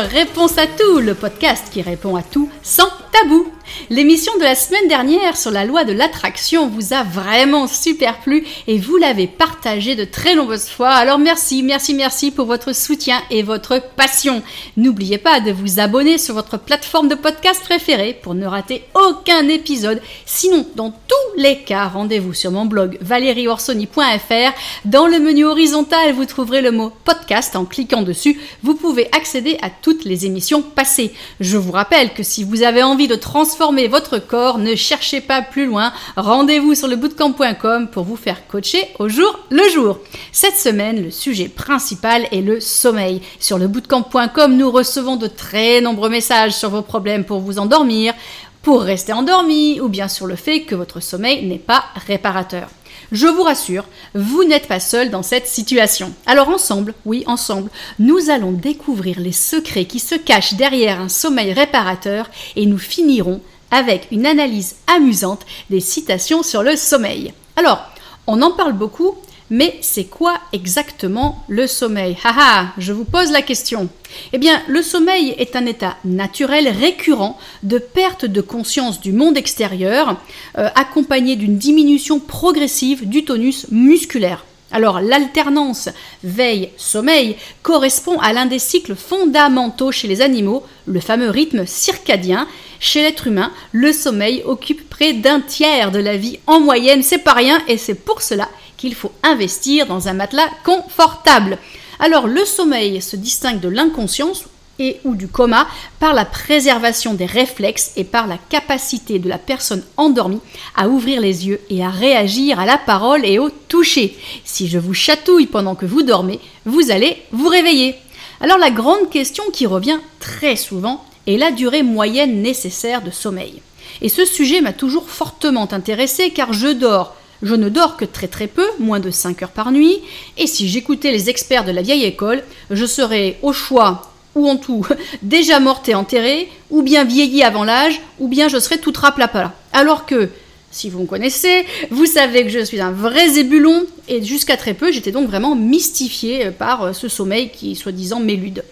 Réponse à tout, le podcast qui répond à tout sans tabou. L'émission de la semaine dernière sur la loi de l'attraction vous a vraiment super plu et vous l'avez partagée de très nombreuses fois. Alors merci, merci, merci pour votre soutien et votre passion. N'oubliez pas de vous abonner sur votre plateforme de podcast préférée pour ne rater aucun épisode. Sinon, dans tous les cas, rendez-vous sur mon blog valérieorsoni.fr. Dans le menu horizontal, vous trouverez le mot podcast. En cliquant dessus, vous pouvez accéder à toutes les émissions passées. Je vous rappelle que si vous avez envie de transformer votre corps, ne cherchez pas plus loin. Rendez-vous sur le bootcamp.com pour vous faire coacher au jour le jour. Cette semaine, le sujet principal est le sommeil. Sur le bootcamp.com, nous recevons de très nombreux messages sur vos problèmes pour vous endormir, pour rester endormi ou bien sur le fait que votre sommeil n'est pas réparateur. Je vous rassure, vous n'êtes pas seul dans cette situation. Alors ensemble, oui ensemble, nous allons découvrir les secrets qui se cachent derrière un sommeil réparateur et nous finirons avec une analyse amusante des citations sur le sommeil. Alors, on en parle beaucoup, mais c'est quoi exactement le sommeil? Haha, je vous pose la question. Eh bien, le sommeil est un état naturel récurrent de perte de conscience du monde extérieur, euh, accompagné d'une diminution progressive du tonus musculaire. Alors l'alternance veille-sommeil correspond à l'un des cycles fondamentaux chez les animaux, le fameux rythme circadien. Chez l'être humain, le sommeil occupe près d'un tiers de la vie en moyenne, c'est pas rien et c'est pour cela qu'il faut investir dans un matelas confortable. Alors le sommeil se distingue de l'inconscience et ou du coma par la préservation des réflexes et par la capacité de la personne endormie à ouvrir les yeux et à réagir à la parole et au toucher. Si je vous chatouille pendant que vous dormez, vous allez vous réveiller. Alors la grande question qui revient très souvent est la durée moyenne nécessaire de sommeil. Et ce sujet m'a toujours fortement intéressé car je dors je ne dors que très très peu, moins de 5 heures par nuit, et si j'écoutais les experts de la vieille école, je serais au choix ou en tout déjà morte et enterrée, ou bien vieillie avant l'âge, ou bien je serais toute raplapala. Alors que, si vous me connaissez, vous savez que je suis un vrai zébulon, et jusqu'à très peu, j'étais donc vraiment mystifiée par euh, ce sommeil qui, soi-disant, m'élude.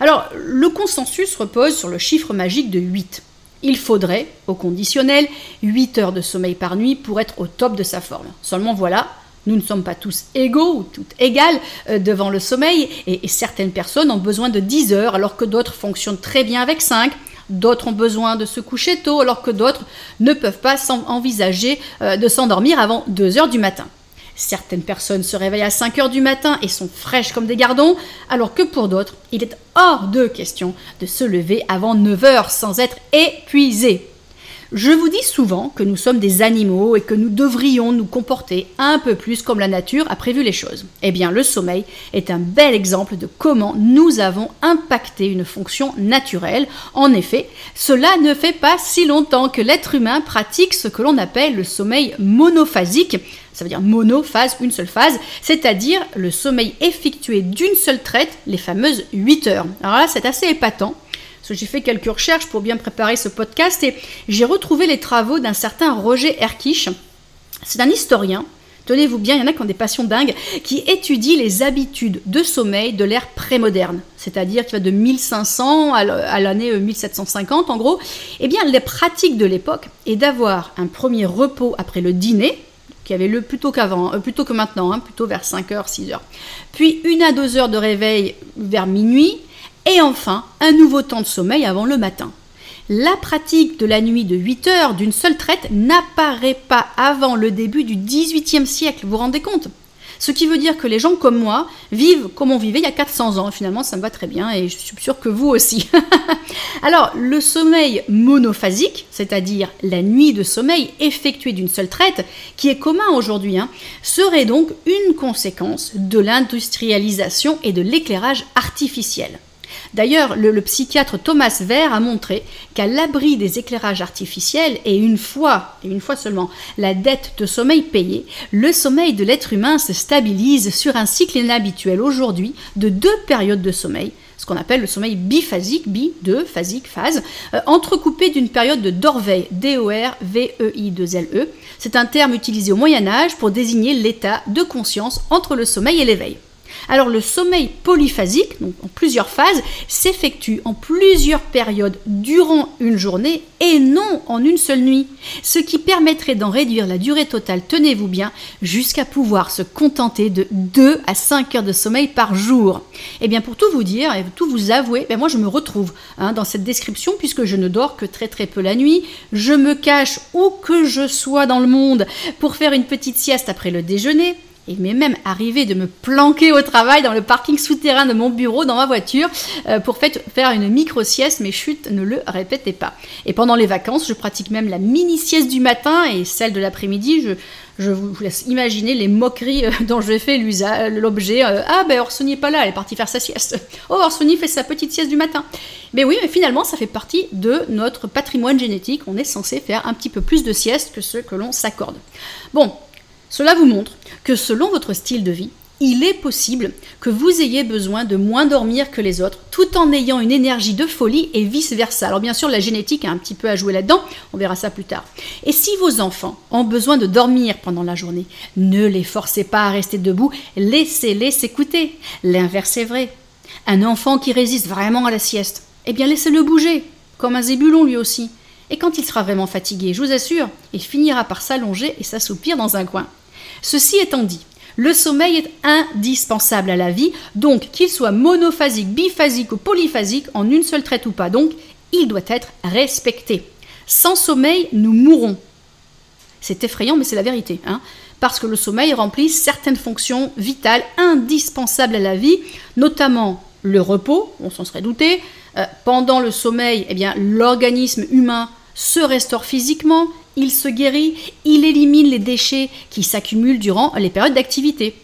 Alors, le consensus repose sur le chiffre magique de 8. Il faudrait, au conditionnel, 8 heures de sommeil par nuit pour être au top de sa forme. Seulement voilà, nous ne sommes pas tous égaux ou toutes égales euh, devant le sommeil et, certaines personnes ont besoin de 10 heures alors que d'autres fonctionnent très bien avec 5. D'autres ont besoin de se coucher tôt alors que d'autres ne peuvent pas envisager euh, de s'endormir avant 2 heures du matin. Certaines personnes se réveillent à 5 heures du matin et sont fraîches comme des gardons, alors que pour d'autres, il est hors de question de se lever avant 9 heures sans être épuisé. Je vous dis souvent que nous sommes des animaux et que nous devrions nous comporter un peu plus comme la nature a prévu les choses. Eh bien, le sommeil est un bel exemple de comment nous avons impacté une fonction naturelle. En effet, cela ne fait pas si longtemps que l'être humain pratique ce que l'on appelle le sommeil monophasique. Ça veut dire monophase, une seule phase, c'est-à-dire le sommeil effectué d'une seule traite, les fameuses 8 heures. Alors là, c'est assez épatant j'ai fait quelques recherches pour bien préparer ce podcast et j'ai retrouvé les travaux d'un certain Roger Erkich. C'est un historien, tenez-vous bien, il y en a qui ont des passions dingues, qui étudie les habitudes de sommeil de l'ère prémoderne, c'est-à-dire qui va de 1500 à l'année 1750 en gros. Eh bien, les pratiques de l'époque est d'avoir un premier repos après le dîner, qui avait le plutôt qu'avant, euh, plutôt que maintenant, hein, plutôt vers 5h, 6h. Puis une à deux heures de réveil vers minuit, et enfin, un nouveau temps de sommeil avant le matin. La pratique de la nuit de 8 heures d'une seule traite n'apparaît pas avant le début du XVIIIe siècle, vous vous rendez compte? Ce qui veut dire que les gens comme moi vivent comme on vivait il y a 400 ans. Finalement, ça me va très bien et je suis sûre que vous aussi. Alors, le sommeil monophasique, c'est-à-dire la nuit de sommeil effectuée d'une seule traite, qui est commun aujourd'hui, hein, serait donc une conséquence de l'industrialisation et de l'éclairage artificiel. D'ailleurs, le, psychiatre Thomas Ver a montré qu'à l'abri des éclairages artificiels, et une fois, et une fois seulement, la dette de sommeil payée, le sommeil de l'être humain se stabilise sur un cycle inhabituel aujourd'hui de deux périodes de sommeil, ce qu'on appelle le sommeil biphasique, bi, deux, phasique, phase, euh, entrecoupé d'une période de dorveil, D-O-R-V-E-I-2-L-E. C'est un terme utilisé au Moyen Âge pour désigner l'état de conscience entre le sommeil et l'éveil. Alors le sommeil polyphasique, donc en plusieurs phases, s'effectue en plusieurs périodes durant une journée et non en une seule nuit, ce qui permettrait d'en réduire la durée totale, tenez-vous bien, jusqu'à pouvoir se contenter de 2 à 5 heures de sommeil par jour. Et eh bien pour tout vous dire et tout vous avouer, ben moi je me retrouve hein, dans cette description puisque je ne dors que très très peu la nuit, je me cache où que je sois dans le monde pour faire une petite sieste après le déjeuner, il m'est même arrivé de me planquer au travail dans le parking souterrain de mon bureau, dans ma voiture, euh, pour faire une micro-sieste, mais chut, ne le répétez pas. Et pendant les vacances, je pratique même la mini-sieste du matin et celle de l'après-midi. Je, vous laisse imaginer les moqueries euh, dont je fais l'objet. Euh, ah ben Orsoni n'est pas là, elle est partie faire sa sieste. Oh Orsoni fait sa petite sieste du matin. Mais oui, mais finalement ça fait partie de notre patrimoine génétique. On est censé faire un petit peu plus de sieste que ce que l'on s'accorde. Bon, cela vous montre que selon votre style de vie, il est possible que vous ayez besoin de moins dormir que les autres, tout en ayant une énergie de folie et vice-versa. Alors bien sûr, la génétique a un petit peu à jouer là-dedans, on verra ça plus tard. Et si vos enfants ont besoin de dormir pendant la journée, ne les forcez pas à rester debout, laissez-les s'écouter. L'inverse est vrai. Un enfant qui résiste vraiment à la sieste, eh bien laissez-le bouger, comme un zébulon lui aussi. Et quand il sera vraiment fatigué, je vous assure, il finira par s'allonger et s'assoupir dans un coin. Ceci étant dit, le sommeil est indispensable à la vie, donc qu'il soit monophasique, biphasique ou polyphasique, en une seule traite ou pas, donc il doit être respecté. Sans sommeil, nous mourrons. C'est effrayant, mais c'est la vérité. Hein parce que le sommeil remplit certaines fonctions vitales indispensables à la vie, notamment le repos, on s'en serait douté. Euh, pendant le sommeil, eh l'organisme humain se restaure physiquement, il se guérit, il élimine les déchets qui s'accumulent durant les périodes d'activité.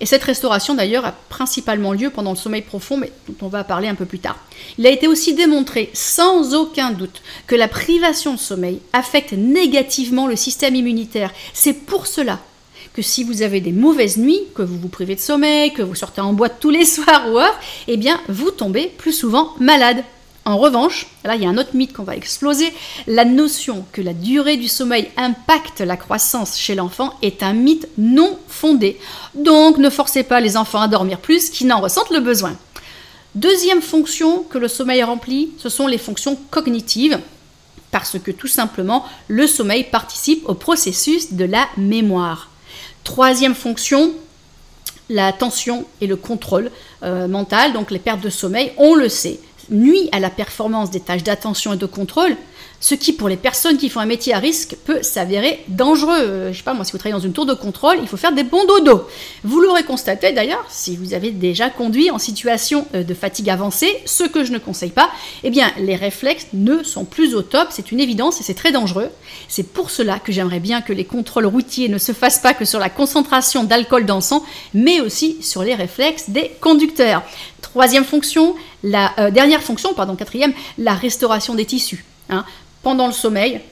Et cette restauration d'ailleurs a principalement lieu pendant le sommeil profond, mais dont on va parler un peu plus tard. Il a été aussi démontré sans aucun doute que la privation de sommeil affecte négativement le système immunitaire. C'est pour cela que si vous avez des mauvaises nuits, que vous vous privez de sommeil, que vous sortez en boîte tous les soirs ou autre, eh bien vous tombez plus souvent malade. En revanche, là il y a un autre mythe qu'on va exploser, la notion que la durée du sommeil impacte la croissance chez l'enfant est un mythe non fondé. Donc ne forcez pas les enfants à dormir plus qu'ils n'en ressentent le besoin. Deuxième fonction que le sommeil remplit, ce sont les fonctions cognitives, parce que tout simplement le sommeil participe au processus de la mémoire. Troisième fonction, la tension et le contrôle euh, mental, donc les pertes de sommeil, on le sait, nuit à la performance des tâches d'attention et de contrôle, ce qui pour les personnes qui font un métier à risque peut s'avérer dangereux. Euh, je sais pas moi, si vous travaillez dans une tour de contrôle, il faut faire des bons dodo. Vous l'aurez constaté d'ailleurs, si vous avez déjà conduit en situation euh, de fatigue avancée, ce que je ne conseille pas, eh bien les réflexes ne sont plus au top, c'est une évidence et c'est très dangereux. C'est pour cela que j'aimerais bien que les contrôles routiers ne se fassent pas que sur la concentration d'alcool dans le sang, mais aussi sur les réflexes des conducteurs. Troisième fonction, la euh, dernière fonction, pardon, quatrième, la restauration des tissus. Hein. Pendant le sommeil,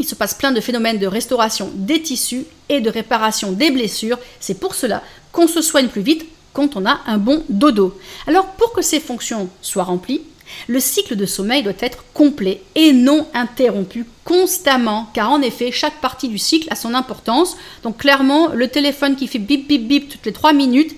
il se passe plein de phénomènes de restauration des tissus et de réparation des blessures. C'est pour cela qu'on se soigne plus vite quand on a un bon dodo. Alors pour que ces fonctions soient remplies, le cycle de sommeil doit être complet et non interrompu constamment, car en effet, chaque partie du cycle a son importance. Donc clairement, le téléphone qui fait bip bip bip toutes les 3 minutes,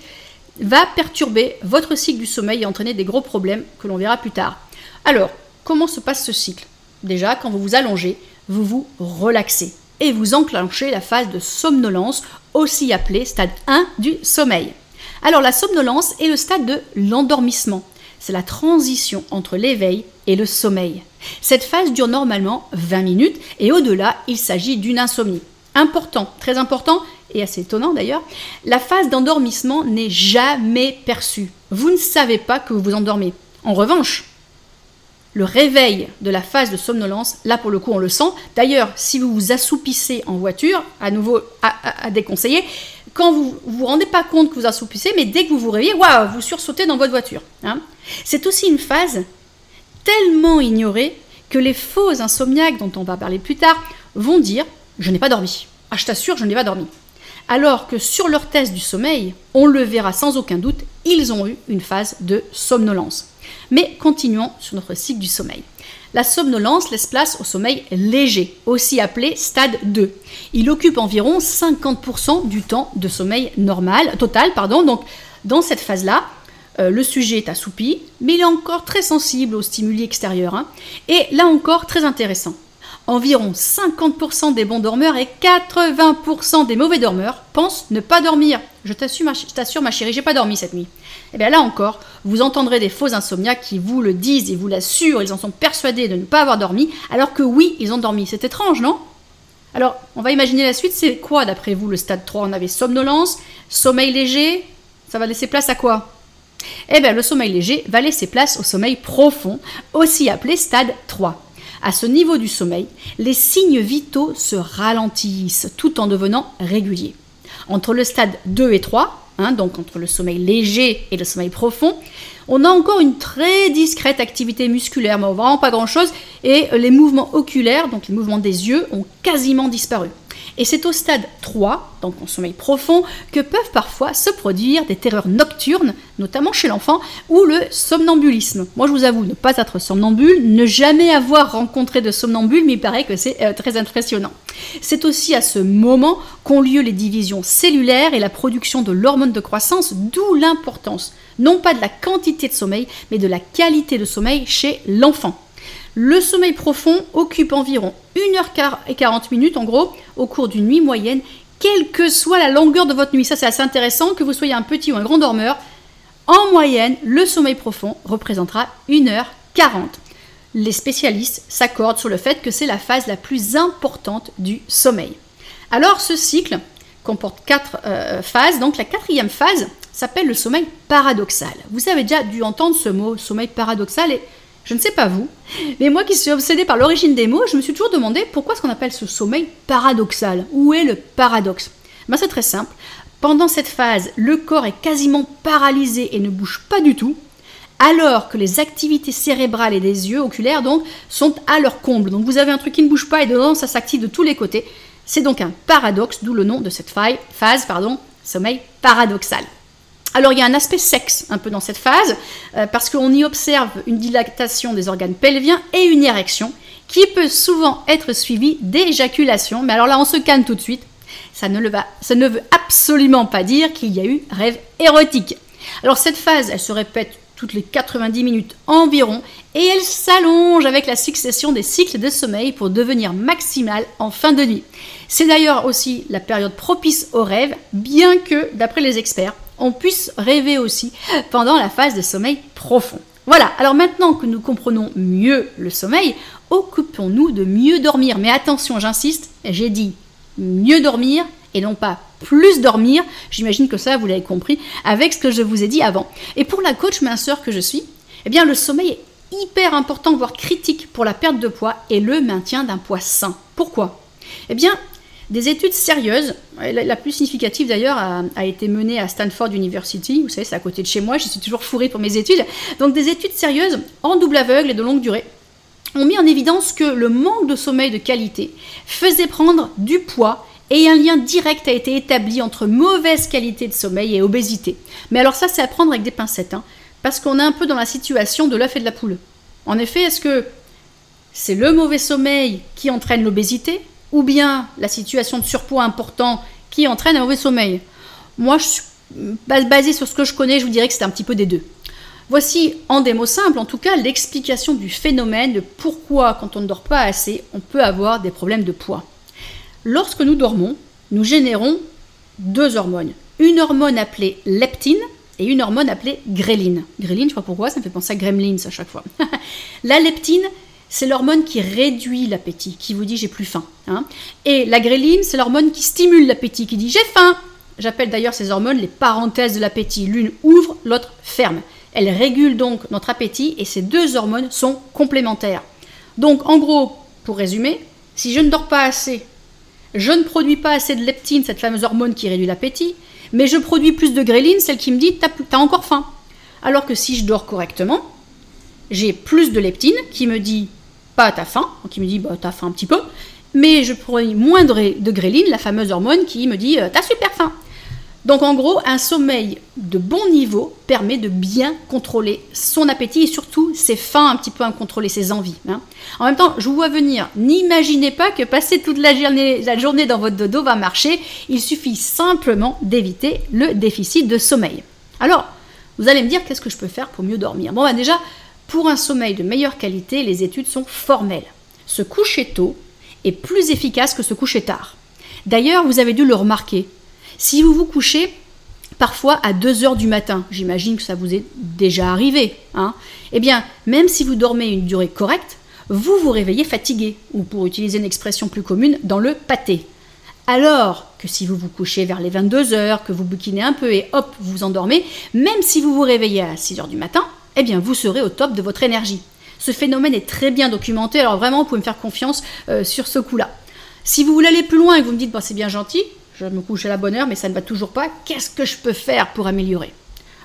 va perturber votre cycle du sommeil et entraîner des gros problèmes que l'on verra plus tard. Alors, comment se passe ce cycle? Déjà, quand vous vous allongez, vous vous relaxez et vous enclenchez la phase de somnolence, aussi appelée stade 1 du sommeil. Alors la somnolence est le stade de l'endormissement. C'est la transition entre l'éveil et le sommeil. Cette phase dure normalement 20 minutes et au-delà, il s'agit d'une insomnie. Important, très important, et assez étonnant d'ailleurs, la phase d'endormissement n'est jamais perçue. Vous ne savez pas que vous vous endormez. En revanche, le réveil de la phase de somnolence, là pour le coup on le sent. D'ailleurs, si vous vous assoupissez en voiture, à nouveau à, déconseiller, quand vous vous rendez pas compte que vous assoupissez, mais dès que vous vous réveillez, waouh, vous sursautez dans votre voiture. Hein. C'est aussi une phase tellement ignorée que les faux insomniaques dont on va parler plus tard vont dire je n'ai pas dormi. Ah, je t'assure, je n'ai pas dormi alors que sur leur test du sommeil, on le verra sans aucun doute, ils ont eu une phase de somnolence. Mais continuons sur notre cycle du sommeil. La somnolence laisse place au sommeil léger, aussi appelé stade 2. Il occupe environ 50% du temps de sommeil normal, total, pardon. Donc, dans cette phase-là, euh, le sujet est assoupi, mais il est encore très sensible aux stimuli extérieurs. Hein. Et là encore, très intéressant. Environ 50% des bons dormeurs et 80% des mauvais dormeurs pensent ne pas dormir. Je t'assure, ma chérie, j'ai pas dormi cette nuit. Et eh bien là encore, vous entendrez des faux insomniaques qui vous le disent et vous l'assurent, ils en sont persuadés de ne pas avoir dormi, alors que oui, ils ont dormi. C'est étrange, non? Alors, on va imaginer la suite, c'est quoi d'après vous le stade 3 On avait somnolence, sommeil léger, ça va laisser place à quoi? Eh bien, le sommeil léger va laisser place au sommeil profond, aussi appelé stade 3. À ce niveau du sommeil, les signes vitaux se ralentissent tout en devenant réguliers. Entre le stade 2 et 3, Hein, donc entre le sommeil léger et le sommeil profond, on a encore une très discrète activité musculaire, mais vraiment pas grand-chose, et les mouvements oculaires, donc les mouvements des yeux, ont quasiment disparu. Et c'est au stade 3, donc en sommeil profond, que peuvent parfois se produire des terreurs nocturnes, notamment chez l'enfant, ou le somnambulisme. Moi, je vous avoue ne pas être somnambule, ne jamais avoir rencontré de somnambule, mais il paraît que c'est euh, très impressionnant. C'est aussi à ce moment qu'ont lieu les divisions cellulaires et la production de l'hormone de croissance, d'où l'importance, non pas de la quantité de sommeil, mais de la qualité de sommeil chez l'enfant. Le sommeil profond occupe environ 1h40 minutes en gros au cours d'une nuit moyenne, quelle que soit la longueur de votre nuit. Ça c'est assez intéressant, que vous soyez un petit ou un grand dormeur. En moyenne, le sommeil profond représentera 1h40. Les spécialistes s'accordent sur le fait que c'est la phase la plus importante du sommeil. Alors ce cycle comporte quatre euh, phases, donc la quatrième phase s'appelle le sommeil paradoxal. Vous avez déjà dû entendre ce mot sommeil paradoxal je ne sais pas vous, mais moi qui suis obsédée par l'origine des mots, je me suis toujours demandé pourquoi est-ce qu'on appelle ce sommeil paradoxal Où est le paradoxe? Ben, C'est très simple. Pendant cette phase, le corps est quasiment paralysé et ne bouge pas du tout, alors que les activités cérébrales et des yeux oculaires donc sont à leur comble. Donc vous avez un truc qui ne bouge pas et dedans ça s'active de tous les côtés. C'est donc un paradoxe, d'où le nom de cette phase, pardon, sommeil paradoxal. Alors il y a un aspect sexe un peu dans cette phase, euh, parce qu'on y observe une dilatation des organes pelviens et une érection, qui peut souvent être suivie d'éjaculation. Mais alors là, on se calme tout de suite. Ça ne, ça ne veut absolument pas dire qu'il y a eu rêve érotique. Alors cette phase, elle se répète toutes les 90 minutes environ, et elle s'allonge avec la succession des cycles de sommeil pour devenir maximale en fin de nuit. C'est d'ailleurs aussi la période propice au rêve, bien que, d'après les experts, on puisse rêver aussi pendant la phase de sommeil profond. Voilà, alors maintenant que nous comprenons mieux le sommeil, occupons-nous de mieux dormir. Mais attention, j'insiste, j'ai dit mieux dormir et non pas plus dormir. J'imagine que ça, vous l'avez compris avec ce que je vous ai dit avant. Et pour la coach minceur que je suis, eh bien le sommeil est hyper important, voire critique pour la perte de poids et le maintien d'un poids sain. Pourquoi? Eh bien, des études sérieuses, la, plus significative d'ailleurs a, été menée à Stanford University, vous savez c'est à côté de chez moi, je suis toujours fourrée pour mes études, donc des études sérieuses en double aveugle et de longue durée ont mis en évidence que le manque de sommeil de qualité faisait prendre du poids et un lien direct a été établi entre mauvaise qualité de sommeil et obésité. Mais alors ça c'est à prendre avec des pincettes, hein, parce qu'on est un peu dans la situation de l'œuf et de la poule. En effet, est-ce que c'est le mauvais sommeil qui entraîne l'obésité ou bien la situation de surpoids important qui entraîne un mauvais sommeil. Moi, je basé sur ce que je connais, je vous dirais que c'est un petit peu des deux. Voici, en des mots simples, en tout cas, l'explication du phénomène de pourquoi, quand on ne dort pas assez, on peut avoir des problèmes de poids. Lorsque nous dormons, nous générons deux hormones. Une hormone appelée leptine et une hormone appelée gréline. Gréline, je ne sais pas pourquoi, ça me fait penser à gremlins à chaque fois. la leptine, c'est l'hormone qui réduit l'appétit, qui vous dit j'ai plus faim. Hein. Et la gréline, c'est l'hormone qui stimule l'appétit, qui dit j'ai faim. J'appelle d'ailleurs ces hormones les parenthèses de l'appétit. L'une ouvre, l'autre ferme. Elles régulent donc notre appétit et ces deux hormones sont complémentaires. Donc en gros, pour résumer, si je ne dors pas assez, je ne produis pas assez de leptine, cette fameuse hormone qui réduit l'appétit, mais je produis plus de gréline, celle qui me dit t'as, as encore faim. Alors que si je dors correctement, j'ai plus de leptine qui me dit pas ta faim, qui me dit bah t'as faim un petit peu, mais je prends moins de, de gréline, la fameuse hormone qui me dit euh, t'as super faim. Donc en gros, un sommeil de bon niveau permet de bien contrôler son appétit et surtout ses fins un petit peu à contrôler ses envies. Hein. En même temps, je vous vois venir, n'imaginez pas que passer toute la journée, la journée dans votre dodo va marcher, il suffit simplement d'éviter le déficit de sommeil. Alors, vous allez me dire qu'est-ce que je peux faire pour mieux dormir? Bon, bah déjà, pour un sommeil de meilleure qualité, les études sont formelles. Se coucher tôt est plus efficace que se coucher tard. D'ailleurs, vous avez dû le remarquer. Si vous vous couchez parfois à 2 heures du matin, j'imagine que ça vous est déjà arrivé, hein, eh bien, même si vous dormez une durée correcte, vous vous réveillez fatigué, ou pour utiliser une expression plus commune, dans le pâté. Alors que si vous vous couchez vers les 22 heures, que vous bouquinez un peu et hop, vous vous endormez, même si vous vous réveillez à 6 heures du matin, eh bien, vous serez au top de votre énergie. Ce phénomène est très bien documenté, alors vraiment, vous pouvez me faire confiance euh, sur ce coup-là. Si vous voulez aller plus loin et que vous me dites, c'est bien gentil, je me couche à la bonne heure, mais ça ne va toujours pas, qu'est-ce que je peux faire pour améliorer?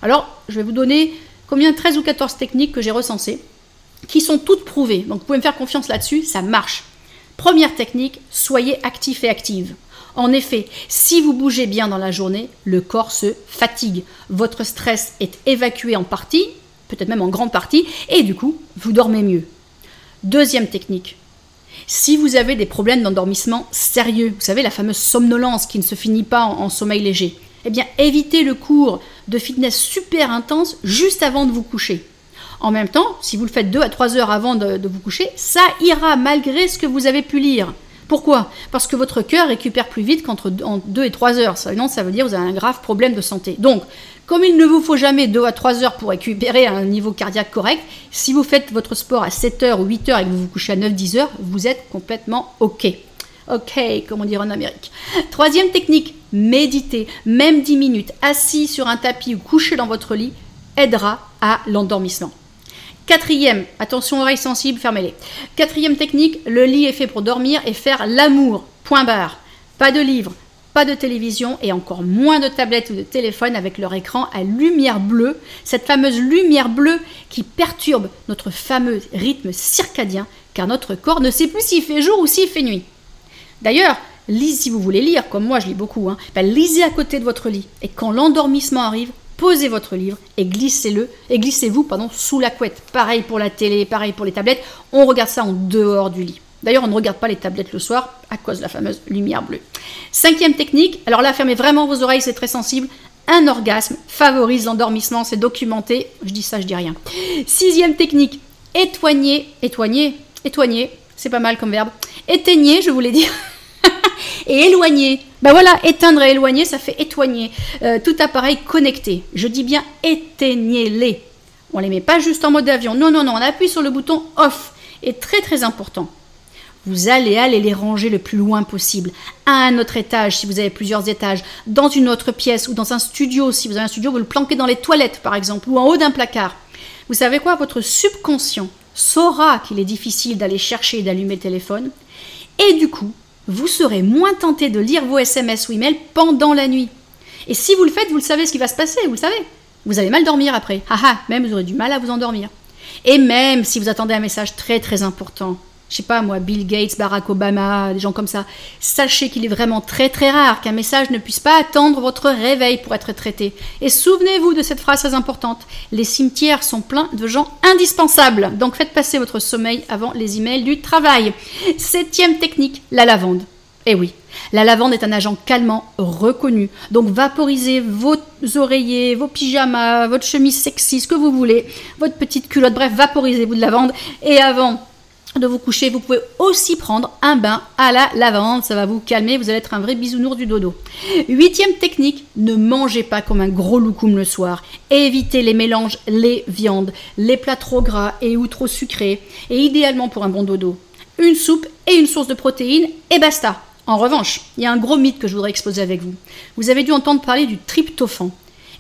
Alors, je vais vous donner combien 13 ou 14 techniques que j'ai recensées, qui sont toutes prouvées. Donc, vous pouvez me faire confiance là-dessus, ça marche. Première technique, soyez actif et active. En effet, si vous bougez bien dans la journée, le corps se fatigue. Votre stress est évacué en partie, peut-être même en grande partie, et du coup, vous dormez mieux. Deuxième technique, si vous avez des problèmes d'endormissement sérieux, vous savez, la fameuse somnolence qui ne se finit pas en, sommeil léger, eh bien évitez le cours de fitness super intense juste avant de vous coucher. En même temps, si vous le faites 2 à 3 heures avant de, de vous coucher, ça ira malgré ce que vous avez pu lire. Pourquoi? Parce que votre cœur récupère plus vite qu'entre 2 et 3 heures. Sinon, ça veut dire que vous avez un grave problème de santé. Donc, comme il ne vous faut jamais 2 à 3 heures pour récupérer un niveau cardiaque correct, si vous faites votre sport à 7 heures ou 8 heures et que vous vous couchez à 9-10 heures, vous êtes complètement OK. OK, comme on dit en Amérique. Troisième technique, méditer, même 10 minutes, assis sur un tapis ou couché dans votre lit, aidera à l'endormissement. Quatrième, attention oreilles sensibles, fermez-les. Quatrième technique, le lit est fait pour dormir et faire l'amour. Point barre. Pas de livres, pas de télévision et encore moins de tablettes ou de téléphone avec leur écran à lumière bleue, cette fameuse lumière bleue qui perturbe notre fameux rythme circadien car notre corps ne sait plus s'il fait jour ou s'il fait nuit. D'ailleurs, si vous voulez lire, comme moi je lis beaucoup, hein, ben, lisez à côté de votre lit et quand l'endormissement arrive, posez votre livre et glissez-le et glissez-vous pardon sous la couette. Pareil pour la télé, pareil pour les tablettes, on regarde ça en dehors du lit. D'ailleurs, on ne regarde pas les tablettes le soir à cause de la fameuse lumière bleue. Cinquième technique, alors là, fermez vraiment vos oreilles, c'est très sensible. Un orgasme favorise l'endormissement, c'est documenté. Je dis ça, je dis rien. Sixième technique, étoigner, étoigner, étoigner, c'est pas mal comme verbe. Éteignez, je voulais dire. et éloigner. Ben voilà, éteindre et éloigner, ça fait étoigner. Euh, tout appareil connecté. Je dis bien éteignez-les. On les met pas juste en mode avion. Non, non, non, on appuie sur le bouton off. Et très très important, vous allez aller les ranger le plus loin possible, à un autre étage si vous avez plusieurs étages, dans une autre pièce ou dans un studio si vous avez un studio, vous le planquez dans les toilettes par exemple, ou en haut d'un placard. Vous savez quoi? Votre subconscient saura qu'il est difficile d'aller chercher et d'allumer le téléphone, et du coup, vous serez moins tenté de lire vos SMS ou emails pendant la nuit. Et si vous le faites, vous le savez ce qui va se passer, vous le savez. Vous allez mal dormir après. Haha, même vous aurez du mal à vous endormir. Et même si vous attendez un message très très important, je sais pas moi, Bill Gates, Barack Obama, des gens comme ça, sachez qu'il est vraiment très très rare qu'un message ne puisse pas attendre votre réveil pour être traité. Et souvenez-vous de cette phrase très importante, les cimetières sont pleins de gens indispensables, donc faites passer votre sommeil avant les emails du travail. Septième technique, la lavande. Eh oui, la lavande est un agent calmant reconnu. Donc vaporisez vos oreillers, vos pyjamas, votre chemise sexy, ce que vous voulez, votre petite culotte, bref, vaporisez-vous de lavande. Et avant de vous coucher, vous pouvez aussi prendre un bain à la lavande, ça va vous calmer, vous allez être un vrai bisounours du dodo. Huitième technique, ne mangez pas comme un gros loukoum le soir. Évitez les mélanges les viandes, les plats trop gras et ou trop sucrés, et idéalement pour un bon dodo, une soupe et une source de protéines et basta. En revanche, il y a un gros mythe que je voudrais exposer avec vous. Vous avez dû entendre parler du tryptophan.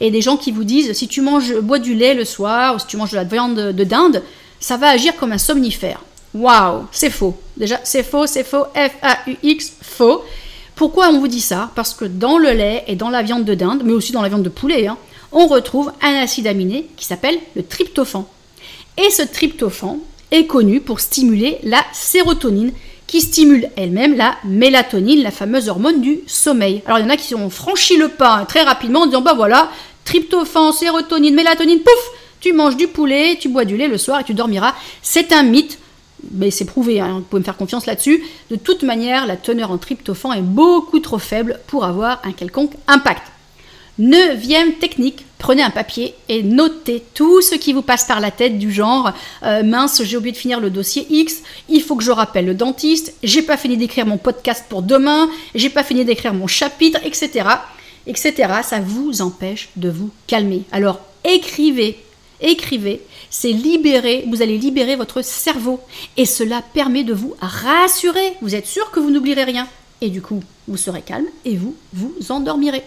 Et des gens qui vous disent si tu manges, bois du lait le soir ou si tu manges de la viande de dinde, ça va agir comme un somnifère. Waouh, c'est faux. Déjà, c'est faux, c'est faux, F-A-U-X, faux. Pourquoi on vous dit ça? Parce que dans le lait et dans la viande de dinde, mais aussi dans la viande de poulet, hein, on retrouve un acide aminé qui s'appelle le tryptophan. Et ce tryptophan est connu pour stimuler la sérotonine, qui stimule elle-même la mélatonine, la fameuse hormone du sommeil. Alors il y en a qui ont franchi le pas très rapidement en disant bah voilà, tryptophane, sérotonine, mélatonine, pouf, tu manges du poulet, tu bois du lait le soir et tu dormiras. C'est un mythe, mais c'est prouvé, hein, vous pouvez me faire confiance là-dessus. De toute manière, la teneur en tryptophane est beaucoup trop faible pour avoir un quelconque impact. Neuvième technique, prenez un papier et notez tout ce qui vous passe par la tête du genre euh, mince, j'ai oublié de finir le dossier X, il faut que je rappelle le dentiste, j'ai pas fini d'écrire mon podcast pour demain, j'ai pas fini d'écrire mon chapitre, etc. etc. Ça vous empêche de vous calmer. Alors écrivez, écrivez, c'est libérer, vous allez libérer votre cerveau et cela permet de vous rassurer. Vous êtes sûr que vous n'oublierez rien et du coup, vous serez calme et vous vous endormirez.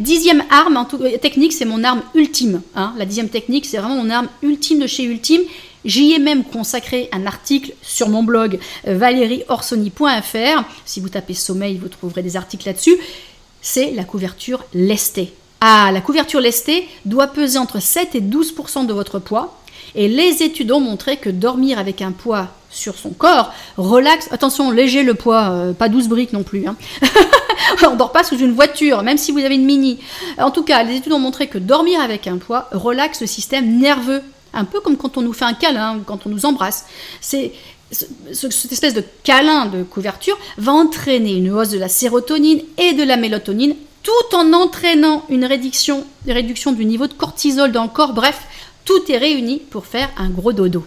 Dixième arme, en tout, euh, technique, c'est mon arme ultime. Hein. La dixième technique, c'est vraiment mon arme ultime de chez Ultime. J'y ai même consacré un article sur mon blog euh, valérieorsoni.fr. Si vous tapez sommeil, vous trouverez des articles là-dessus. C'est la couverture lestée. Ah, la couverture lestée doit peser entre 7 et 12% de votre poids. Et les études ont montré que dormir avec un poids sur son corps relaxe. Attention, léger le poids, euh, pas 12 briques non plus. Hein. on dort pas sous une voiture, même si vous avez une mini. En tout cas, les études ont montré que dormir avec un poids relaxe le système nerveux. Un peu comme quand on nous fait un câlin, quand on nous embrasse. Cette espèce de câlin de couverture va entraîner une hausse de la sérotonine et de la mélatonine tout en entraînant une réduction, du niveau de cortisol dans le corps. Bref, tout est réuni pour faire un gros dodo.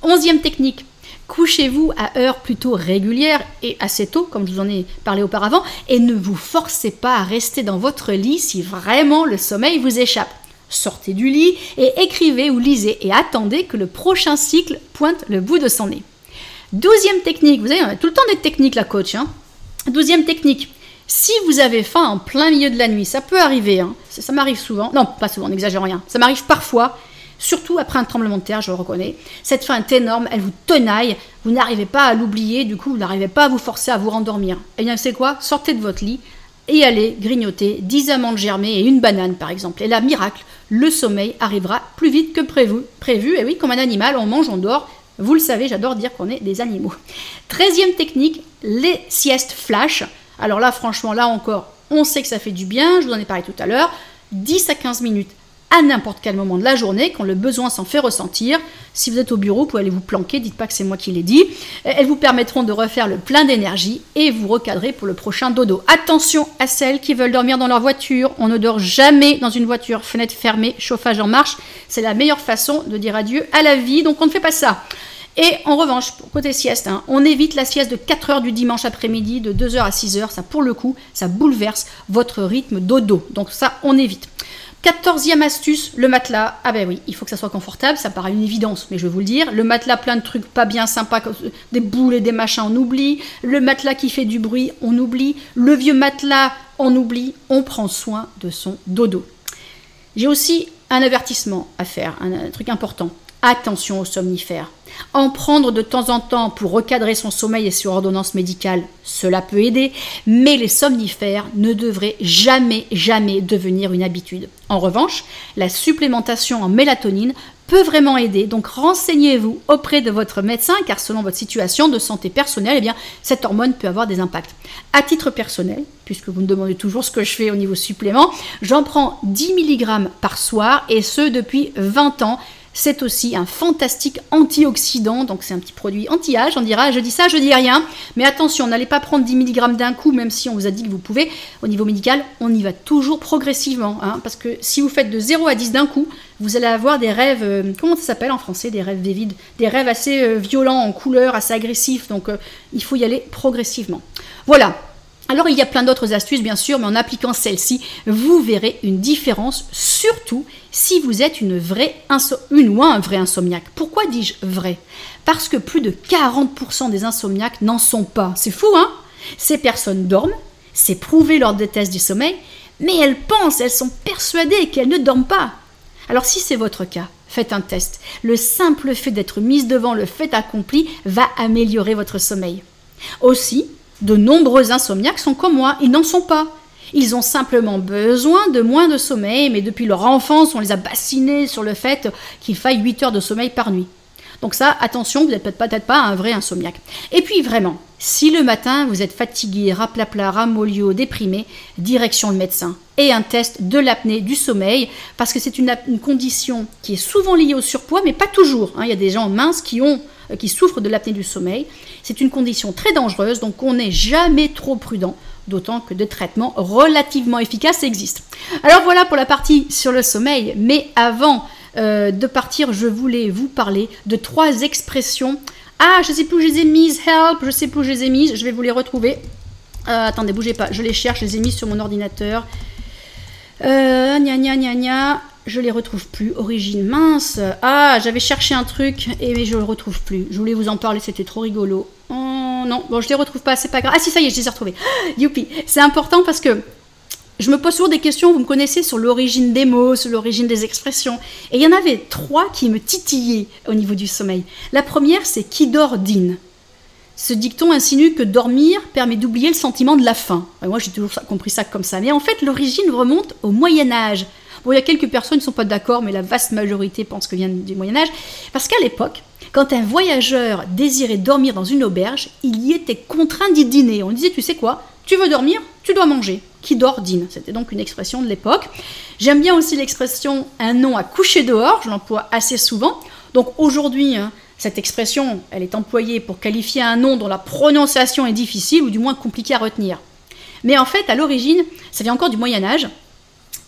Onzième technique, couchez-vous à heure plutôt régulière et assez tôt, comme je vous en ai parlé auparavant, et ne vous forcez pas à rester dans votre lit si vraiment le sommeil vous échappe. Sortez du lit et écrivez ou lisez et attendez que le prochain cycle pointe le bout de son nez. Douzième technique, vous avez tout le temps des techniques la coach. Hein. Douzième technique, si vous avez faim en plein milieu de la nuit, ça peut arriver, hein. ça, m'arrive souvent, non pas souvent, n'exagère rien, ça m'arrive parfois, surtout après un tremblement de terre, je le reconnais. Cette faim est énorme, elle vous tenaille, vous n'arrivez pas à l'oublier, du coup vous n'arrivez pas à vous forcer à vous rendormir. Eh bien c'est quoi? Sortez de votre lit et allez grignoter 10 amandes germées et une banane par exemple. Et là, miracle, le sommeil arrivera plus vite que prévu. Prévu, et oui, comme un animal, on mange, on dort. Vous le savez, j'adore dire qu'on est des animaux. Treizième technique, les siestes flash. Alors là, franchement, là encore, on sait que ça fait du bien, je vous en ai parlé tout à l'heure. 10 à 15 minutes à n'importe quel moment de la journée, quand le besoin s'en fait ressentir. Si vous êtes au bureau, vous pouvez aller vous planquer, dites pas que c'est moi qui l'ai dit. Elles vous permettront de refaire le plein d'énergie et vous recadrer pour le prochain dodo. Attention à celles qui veulent dormir dans leur voiture. On ne dort jamais dans une voiture, fenêtre fermée, chauffage en marche. C'est la meilleure façon de dire adieu à la vie, donc on ne fait pas ça. Et en revanche, côté sieste, hein, on évite la sieste de 4 heures du dimanche après-midi, de 2 heures à 6 heures. Ça, pour le coup, ça bouleverse votre rythme dodo. Donc ça, on évite. Quatorzième astuce, le matelas. Ah ben oui, il faut que ça soit confortable, ça paraît une évidence, mais je vais vous le dire. Le matelas plein de trucs pas bien sympas, des boules et des machins, on oublie. Le matelas qui fait du bruit, on oublie. Le vieux matelas, on oublie. On prend soin de son dodo. J'ai aussi un avertissement à faire, un truc important. Attention aux somnifères. En prendre de temps en temps pour recadrer son sommeil et sur ordonnance médicale, cela peut aider, mais les somnifères ne devraient jamais, jamais devenir une habitude. En revanche, la supplémentation en mélatonine peut vraiment aider, donc renseignez-vous auprès de votre médecin, car selon votre situation de santé personnelle, eh cette hormone peut avoir des impacts. À titre personnel, puisque vous me demandez toujours ce que je fais au niveau supplément, j'en prends 10 mg par soir, et ce depuis 20 ans c'est aussi un fantastique antioxydant, donc c'est un petit produit anti-âge, on dira, je dis ça, je dis rien, mais attention, n'allez pas prendre 10 mg d'un coup, même si on vous a dit que vous pouvez, au niveau médical, on y va toujours progressivement, hein, parce que si vous faites de 0 à 10 d'un coup, vous allez avoir des rêves, euh, comment ça s'appelle en français, des rêves vides, des rêves assez euh, violents en couleur, assez agressifs, donc euh, il faut y aller progressivement. Voilà, alors il y a plein d'autres astuces bien sûr, mais en appliquant celle-ci, vous verrez une différence, surtout si vous êtes une vraie une vrai insomniaque. Pourquoi dis-je vrai? Parce que plus de 40% des insomniaques n'en sont pas. C'est fou, hein? Ces personnes dorment, c'est prouvé lors des tests du sommeil, mais elles pensent, elles sont persuadées qu'elles ne dorment pas. Alors si c'est votre cas, faites un test. Le simple fait d'être mise devant le fait accompli va améliorer votre sommeil. Aussi, de nombreux insomniaques sont comme moi, ils n'en sont pas. Ils ont simplement besoin de moins de sommeil, mais depuis leur enfance, on les a bassinés sur le fait qu'il faille 8 heures de sommeil par nuit. Donc ça, attention, vous n'êtes peut-être pas un vrai insomniaque. Et puis vraiment, si le matin vous êtes fatigué, raplapla, ramolio, déprimé, direction le médecin et un test de l'apnée du sommeil, parce que c'est une, condition qui est souvent liée au surpoids, mais pas toujours. Hein. Il y a des gens minces qui, ont, qui souffrent de l'apnée du sommeil. C'est une condition très dangereuse, donc on n'est jamais trop prudent d'autant que des traitements relativement efficaces existent. Alors voilà pour la partie sur le sommeil, mais avant euh, de partir, je voulais vous parler de trois expressions. Ah, je sais plus où je les ai mises, help, je sais plus où je les ai mises, je vais vous les retrouver. Euh, attendez, bougez pas, je les cherche, je les ai mises sur mon ordinateur. Euh, gna gna gna gna, je les retrouve plus. Origine mince. Ah, j'avais cherché un truc et mais je le retrouve plus. Je voulais vous en parler, c'était trop rigolo. Oh non, bon, je les retrouve pas, c'est pas grave. Ah si, ça y est, je les ai retrouvés. Youpi, c'est important parce que je me pose toujours des questions, vous me connaissez, sur l'origine des mots, sur l'origine des expressions. Et il y en avait trois qui me titillaient au niveau du sommeil. La première, c'est qui dort dîne. Ce dicton insinue que dormir permet d'oublier le sentiment de la faim. moi, j'ai toujours compris ça comme ça. Mais en fait, l'origine remonte au Moyen Âge. Bon, il y a quelques personnes qui ne sont pas d'accord, mais la vaste majorité pense que vient du Moyen Âge. Parce qu'à l'époque, quand un voyageur désirait dormir dans une auberge, il y était contraint d'y dîner. On disait, tu sais quoi, tu veux dormir, tu dois manger qui dort dîne. C'était donc une expression de l'époque. J'aime bien aussi l'expression un nom à coucher dehors, je l'emploie assez souvent. Donc aujourd'hui, hein, cette expression, elle est employée pour qualifier un nom dont la prononciation est difficile ou du moins compliquée à retenir. Mais en fait, à l'origine, ça vient encore du Moyen Âge.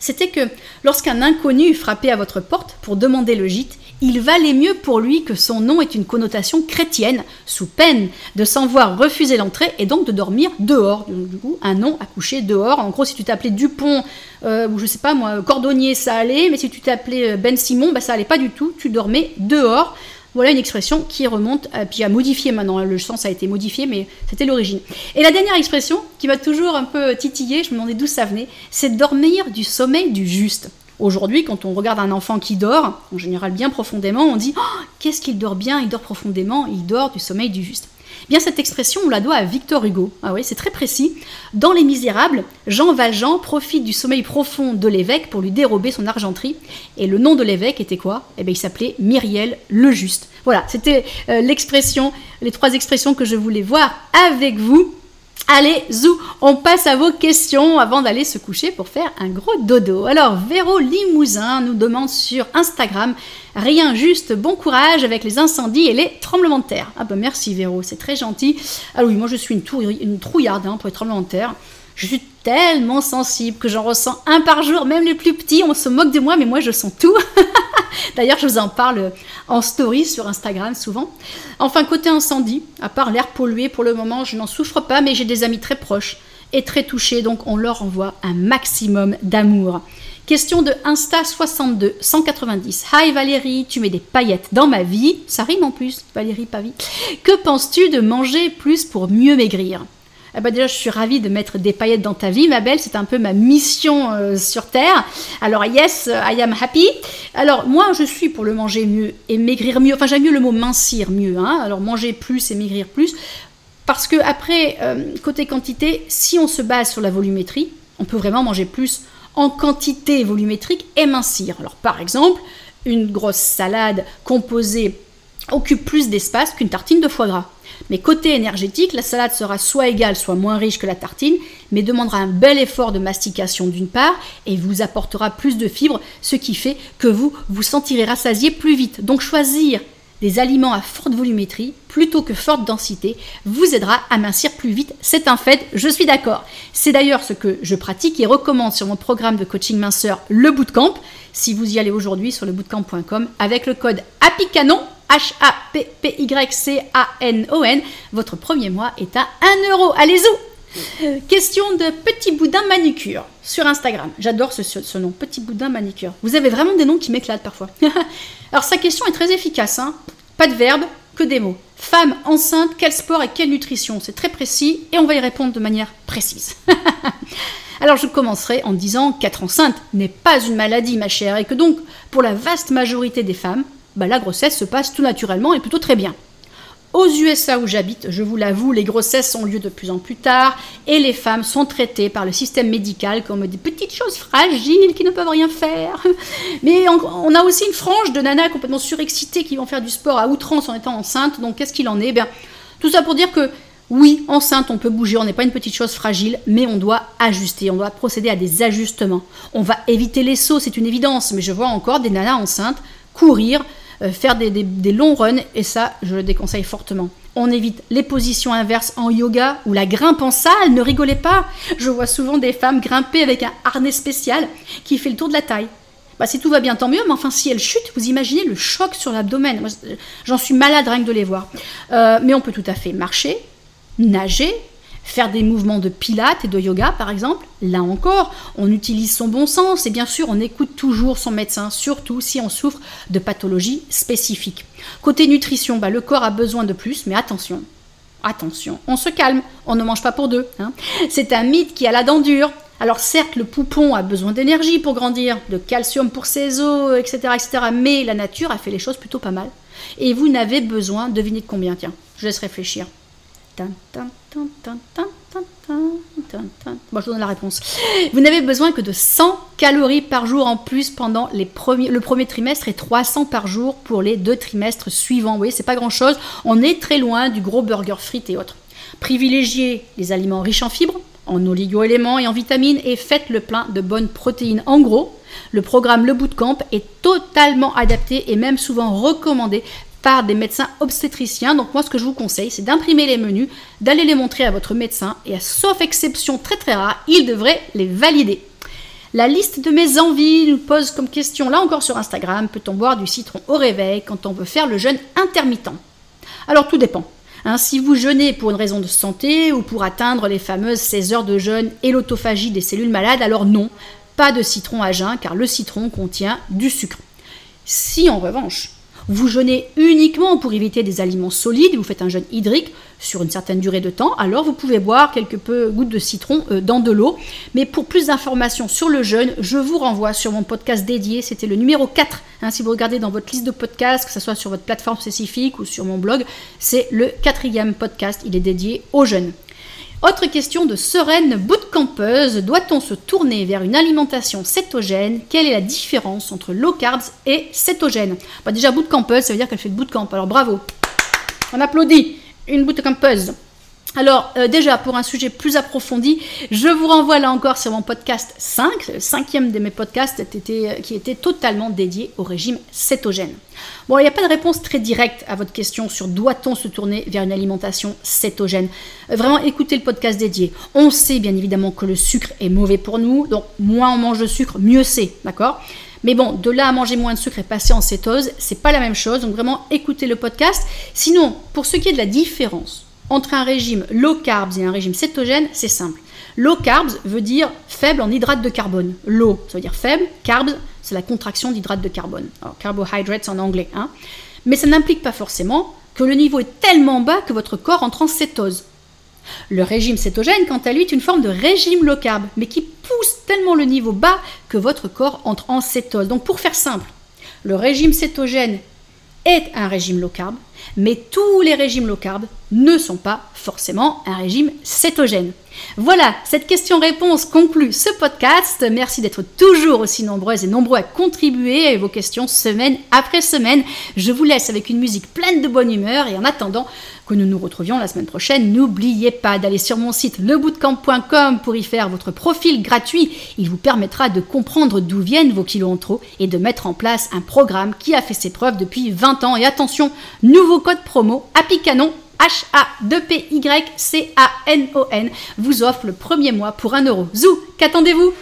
C'était que lorsqu'un inconnu frappait à votre porte pour demander le gîte, il valait mieux pour lui que son nom ait une connotation chrétienne, sous peine de s'en voir refuser l'entrée et donc de dormir dehors. Du coup, un nom à coucher dehors. En gros, si tu t'appelais Dupont, euh, ou je sais pas moi, Cordonnier, ça allait, mais si tu t'appelais euh, Ben Simon, bah, ça allait pas du tout, tu dormais dehors. Voilà une expression qui remonte, euh, puis a modifié maintenant, le sens a été modifié, mais c'était l'origine. Et la dernière expression, qui m'a toujours un peu titillé, je me demandais d'où ça venait, c'est dormir du sommeil du juste. Aujourd'hui, quand on regarde un enfant qui dort, en général bien profondément, on dit oh, Qu'est-ce qu'il dort bien Il dort profondément, il dort du sommeil du juste. Bien, cette expression, on la doit à Victor Hugo. Ah oui, c'est très précis. Dans Les Misérables, Jean Valjean profite du sommeil profond de l'évêque pour lui dérober son argenterie. Et le nom de l'évêque était quoi? Eh bien, il s'appelait Myriel le Juste. Voilà, c'était euh, l'expression, les trois expressions que je voulais voir avec vous. Allez, zou, on passe à vos questions avant d'aller se coucher pour faire un gros dodo. Alors, Véro Limousin nous demande sur Instagram Rien, juste bon courage avec les incendies et les tremblements de terre. Ah ben merci Véro, c'est très gentil. Ah oui, moi je suis une, une trouillarde hein, pour les tremblements de terre. Je suis tellement sensible que j'en ressens un par jour, même les plus petits, on se moque de moi, mais moi je sens tout. D'ailleurs, je vous en parle en story sur Instagram souvent. Enfin, côté incendie, à part l'air pollué, pour le moment, je n'en souffre pas, mais j'ai des amis très proches et très touchés, donc on leur envoie un maximum d'amour. Question de Insta62 190. Hi Valérie, tu mets des paillettes dans ma vie. Ça rime en plus, Valérie Pavie. Que penses-tu de manger plus pour mieux maigrir? Eh ben déjà, je suis ravie de mettre des paillettes dans ta vie, ma belle. C'est un peu ma mission euh, sur Terre. Alors, yes, I am happy. Alors, moi, je suis pour le manger mieux et maigrir mieux. Enfin, j'aime mieux le mot mincir mieux. Hein. Alors, manger plus et maigrir plus. Parce que, après, euh, côté quantité, si on se base sur la volumétrie, on peut vraiment manger plus en quantité volumétrique et mincir. Alors, par exemple, une grosse salade composée occupe plus d'espace qu'une tartine de foie gras. Mais côté énergétique, la salade sera soit égale, soit moins riche que la tartine, mais demandera un bel effort de mastication d'une part et vous apportera plus de fibres, ce qui fait que vous vous sentirez rassasié plus vite. Donc choisir des aliments à forte volumétrie plutôt que forte densité vous aidera à mincir plus vite. C'est un fait, je suis d'accord. C'est d'ailleurs ce que je pratique et recommande sur mon programme de coaching minceur, le Bootcamp. Si vous y allez aujourd'hui sur le bootcamp.com avec le code HAPPYCANON, H-A-P-P-Y-C-A-N-O-N, votre premier mois est à 1 euro. Allez-y Question de Petit Boudin Manicure sur Instagram. J'adore ce, ce, nom, Petit Boudin Manicure. Vous avez vraiment des noms qui m'éclatent parfois. Alors sa question est très efficace. Hein. Pas de verbe, que des mots. Femme enceinte, quel sport et quelle nutrition? C'est très précis et on va y répondre de manière précise. Alors je commencerai en disant qu'être enceinte n'est pas une maladie, ma chère, et que donc pour la vaste majorité des femmes, bah, la grossesse se passe tout naturellement et plutôt très bien. Aux USA où j'habite, je vous l'avoue, les grossesses ont lieu de plus en plus tard et les femmes sont traitées par le système médical comme des petites choses fragiles qui ne peuvent rien faire. Mais on, a aussi une frange de nanas complètement surexcitées qui vont faire du sport à outrance en étant enceinte. Donc qu'est-ce qu'il en est? Eh bien, Tout ça pour dire que oui, enceinte, on peut bouger, on n'est pas une petite chose fragile, mais on doit ajuster, on doit procéder à des ajustements. On va éviter les sauts, c'est une évidence, mais je vois encore des nanas enceintes courir euh, faire des, longs runs, et ça, je le déconseille fortement. On évite les positions inverses en yoga ou la grimpe en salle, ne rigolez pas. Je vois souvent des femmes grimper avec un harnais spécial qui fait le tour de la taille. Bah, si tout va bien, tant mieux, mais enfin, si elles chutent, vous imaginez le choc sur l'abdomen. J'en suis malade rien que de les voir. Euh, mais on peut tout à fait marcher, nager, Faire des mouvements de pilates et de yoga, par exemple, là encore, on utilise son bon sens et bien sûr, on écoute toujours son médecin, surtout si on souffre de pathologies spécifiques. Côté nutrition, bah, le corps a besoin de plus, mais attention, attention, on se calme, on ne mange pas pour deux. Hein. C'est un mythe qui a la dent dure. Alors certes, le poupon a besoin d'énergie pour grandir, de calcium pour ses os, etc., etc. Mais la nature a fait les choses plutôt pas mal. Et vous n'avez besoin, devinez de combien, tiens, je laisse réfléchir. Bon, je vous donne la réponse. Vous n'avez besoin que de 100 calories par jour en plus pendant les premiers, le premier trimestre et 300 par jour pour les deux trimestres suivants. Vous voyez, c'est pas grand chose. On est très loin du gros burger frites et autres. Privilégiez les aliments riches en fibres, en oligo-éléments et en vitamines et faites le plein de bonnes protéines. En gros, le programme Le Bootcamp est totalement adapté et même souvent recommandé par des médecins obstétriciens. Donc moi ce que je vous conseille c'est d'imprimer les menus, d'aller les montrer à votre médecin et à, sauf exception très très rare, il devrait les valider. La liste de mes envies nous pose comme question là encore sur Instagram, peut-on boire du citron au réveil quand on veut faire le jeûne intermittent? Alors tout dépend. Hein, si vous jeûnez pour une raison de santé ou pour atteindre les fameuses 16 heures de jeûne et l'autophagie des cellules malades, alors non, pas de citron à jeun car le citron contient du sucre. Si en revanche vous jeûnez uniquement pour éviter des aliments solides, vous faites un jeûne hydrique sur une certaine durée de temps, alors vous pouvez boire quelques gouttes de citron euh, dans de l'eau. Mais pour plus d'informations sur le jeûne, je vous renvoie sur mon podcast dédié, c'était le numéro 4. Hein, si vous regardez dans votre liste de podcasts, que ce soit sur votre plateforme spécifique ou sur mon blog, c'est le quatrième podcast, il est dédié au jeûne. Autre question de sereine bootcampeuse, doit-on se tourner vers une alimentation cétogène? Quelle est la différence entre low carbs et cétogène? Bah Déjà bootcampeuse, ça veut dire qu'elle fait de bootcamp, alors bravo. On applaudit. Une bootcampeuse alors euh, déjà, pour un sujet plus approfondi, je vous renvoie là encore sur mon podcast 5, le cinquième de mes podcasts euh, qui était totalement dédié au régime cétogène. Bon, il n'y a pas de réponse très directe à votre question sur doit-on se tourner vers une alimentation cétogène. Euh, vraiment, écoutez le podcast dédié. On sait bien évidemment que le sucre est mauvais pour nous, donc moins on mange de sucre, mieux c'est, d'accord? Mais bon, de là à manger moins de sucre et passer en cétose, c'est pas la même chose. Donc vraiment, écoutez le podcast. Sinon, pour ce qui est de la différence entre un régime low carbs et un régime cétogène, c'est simple. Low carbs veut dire faible en hydrates de carbone. Low, ça veut dire faible. Carbs, c'est la contraction d'hydrates de carbone. Carbohydrates en anglais. Hein. Mais ça n'implique pas forcément que le niveau est tellement bas que votre corps entre en cétose. Le régime cétogène, quant à lui, est une forme de régime low carb, mais qui pousse tellement le niveau bas que votre corps entre en cétose. Donc pour faire simple, le régime cétogène est un régime low carb, mais tous les régimes low carb ne sont pas forcément un régime cétogène. Voilà, cette question-réponse conclut ce podcast. Merci d'être toujours aussi nombreuses et nombreux à contribuer à vos questions semaine après semaine. Je vous laisse avec une musique pleine de bonne humeur et en attendant que nous nous retrouvions la semaine prochaine, n'oubliez pas d'aller sur mon site lebootcamp.com pour y faire votre profil gratuit. Il vous permettra de comprendre d'où viennent vos kilos en trop et de mettre en place un programme qui a fait ses preuves depuis 20 ans. Et attention, nouveau code promo, APICANON H-A-2-P-Y-C-A-N-O-N vous offre le premier mois pour 1 euro. Zou, qu'attendez-vous?